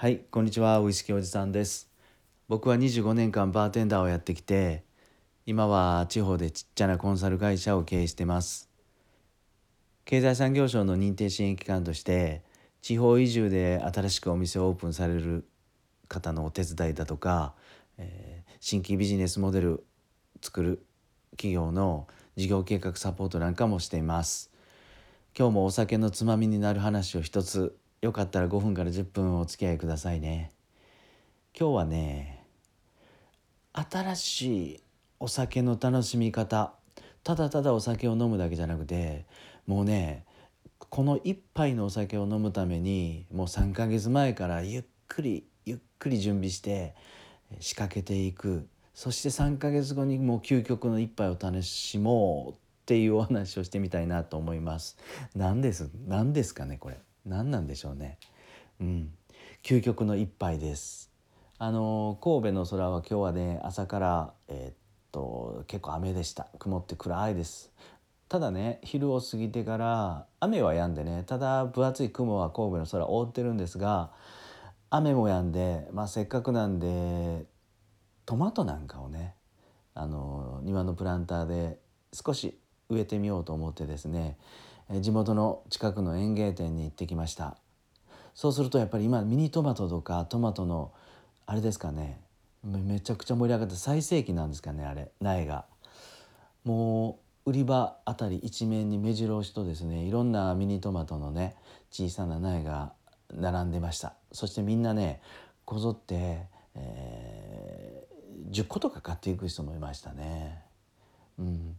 はいこんにちはウイスキーおじさんです。僕は25年間バーテンダーをやってきて今は地方でちっちゃなコンサル会社を経営してます。経済産業省の認定支援機関として地方移住で新しくお店をオープンされる方のお手伝いだとか、えー、新規ビジネスモデル作る企業の事業計画サポートなんかもしています。今日もお酒のつまみになる話を一つよかったら5分から10分お付き合いくださいね。今日はね新しいお酒の楽しみ方ただただお酒を飲むだけじゃなくてもうねこの一杯のお酒を飲むためにもう3ヶ月前からゆっくりゆっくり準備して仕掛けていく。そして3ヶ月後にもう究極の一杯を楽しもうっていうお話をしてみたいなと思います。何です何ですかねこれ。何なんでしょうね。うん、究極の一杯です。あの神戸の空は今日はね朝からえー、っと結構雨でした。曇って暗いです。ただね昼を過ぎてから雨は止んでねただ分厚い雲は神戸の空覆ってるんですが雨も止んで、まあ、せっかくなんでトマトなんかをねあの庭のプランターで少し植えてみようと思ってですね地元の近くの園芸店に行ってきました。そうするとやっぱり今ミニトマトとかトマトのあれですかね。めちゃくちゃ盛り上がって最盛期なんですかねあれ苗が。もう売り場あたり一面に目白押しとですねいろんなミニトマトのね小さな苗が並んでました。そしてみんなねこぞって、えー、10個とか買っていく人もいましたね。うん、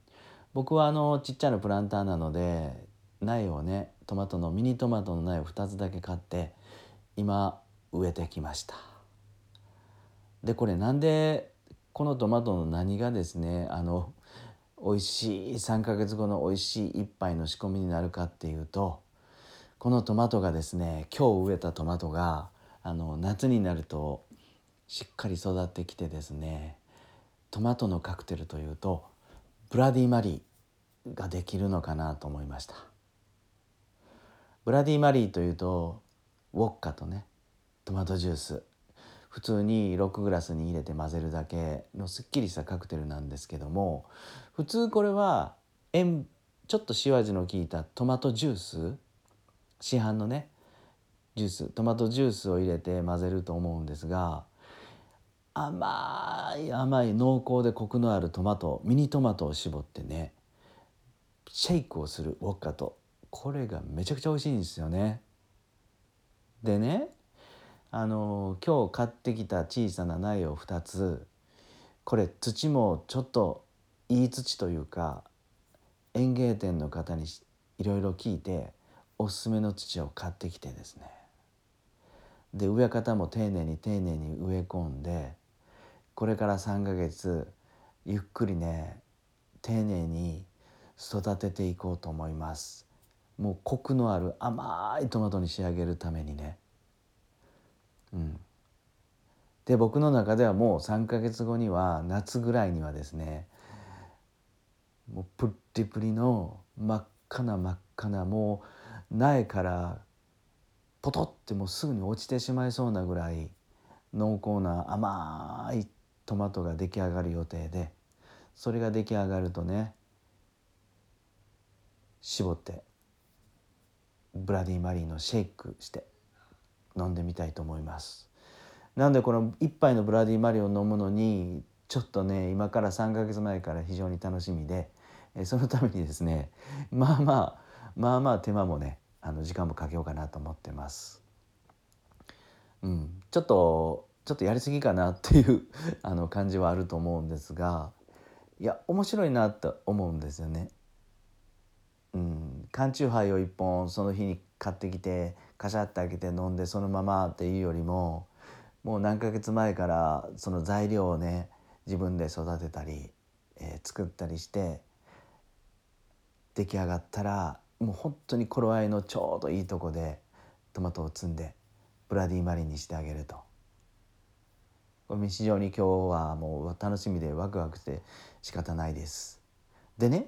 僕はあのちっちゃなプランターなので苗をねトマトのミニトマトの苗を2つだけ買って今植えてきました。でこれなんでこのトマトの何がですねあの美味しい3ヶ月後の美味しい一杯の仕込みになるかっていうとこのトマトがですね今日植えたトマトがあの夏になるとしっかり育ってきてですねトマトのカクテルというとブラディマリーができるのかなと思いました。ブラディマリーというとウォッカとねトマトジュース。普通にロックグラスに入れて混ぜるだけのすっきりしたカクテルなんですけども普通これは塩ちょっと塩味の効いたトマトジュース市販のねジューストマトジュースを入れて混ぜると思うんですが甘い甘い濃厚でコクのあるトマトミニトマトを絞ってねシェイクをするウォッカとこれがめちゃくちゃ美味しいんですよね。でねあの今日買ってきた小さな苗を2つ。これ土もちょっといい土というか園芸店の方にいろいろ聞いておすすめの土を買ってきてですね。で植え方も丁寧に丁寧に植え込んでこれから3ヶ月ゆっくりね丁寧に育てていこうと思います。もうコクのある甘いトマトに仕上げるためにね。うん。で僕の中ではもう3ヶ月後には夏ぐらいにはですねもうプッリプリの真っ赤な真っ赤なもう苗からポトってもうすぐに落ちてしまいそうなぐらい濃厚な甘いトマトが出来上がる予定でそれが出来上がるとね絞ってブラディマリーのシェイクして飲んでみたいと思いますなんでこの一杯のブラディーマリーを飲むのにちょっとね今から3ヶ月前から非常に楽しみでそのためにですねまあまあまあまあ手間もねあの時間もかけようかなと思ってます。うん、ちょっとちょっとやりすぎかなっていう あの感じはあると思うんですがいや面白いなと思うんですよね。うん、缶チューハイを1本その日に買ってきてカシャッて開けて飲んでそのままっていうよりももう何ヶ月前からその材料をね自分で育てたり、えー、作ったりして出来上がったらもう本当に頃合いのちょうどいいとこでトマトを摘んでブラディマリンにしてあげると。これ非常に今日はもう楽しみでワクワクして仕方ないです。でね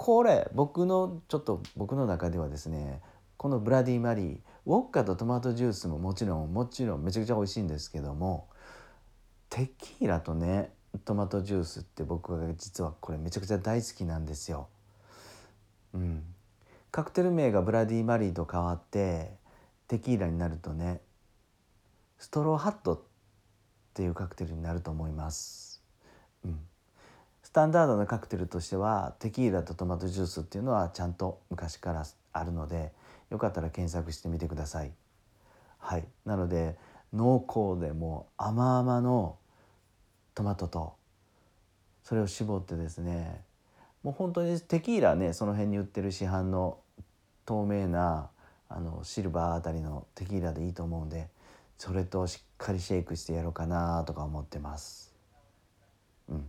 これ僕のちょっと僕の中ではですねこのブラディマリーウォッカとトマトジュースももちろんもちろんめちゃくちゃ美味しいんですけどもテキーラとねトマトジュースって僕は実はこれめちゃくちゃ大好きなんですよ。うん、カクテル名がブラディ・マリーと変わってテキーラになるとねストローハットっていうカクテルになると思います。うん、スタンダードなカクテルとしてはテキーラとトマトジュースっていうのはちゃんと昔からあるのでよかったら検索してみてください。はい、なので濃厚でも甘々のトマトとそれを絞ってですねもう本当にテキーラねその辺に売ってる市販の透明なあのシルバーあたりのテキーラでいいと思うんでそれとしっかりシェイクしてやろうかなとか思ってます。うん、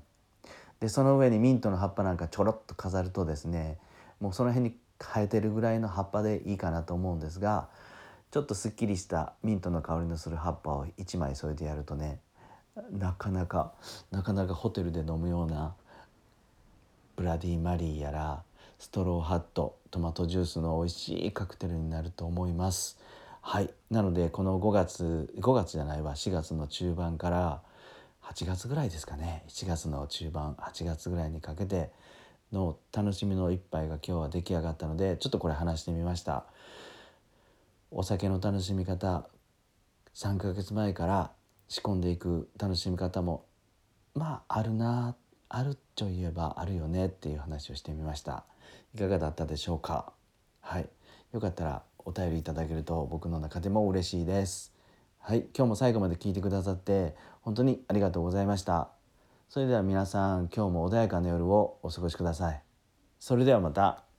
でその上にミントの葉っぱなんかちょろっと飾るとですねもうその辺に生えてるぐらいの葉っぱでいいかなと思うんですがちょっとすっきりしたミントの香りのする葉っぱを1枚添えてやるとねなかなかなかなかホテルで飲むようなブラディマリーやらストローハットトマトジュースの美味しいカクテルになると思います。はい。なのでこの5月5月じゃないわ4月の中盤から8月ぐらいですかね。7月の中盤8月ぐらいにかけての楽しみの一杯が今日は出来上がったのでちょっとこれ話してみました。お酒の楽しみ方3ヶ月前から仕込んでいく楽しみ方もまああるなあるといえばあるよねっていう話をしてみました。いかがだったでしょうか？はい。よかったらお便りいただけると僕の中でも嬉しいです。はい今日も最後まで聞いてくださって本当にありがとうございました。それでは皆さん今日も穏やかな夜をお過ごしください。それではまた。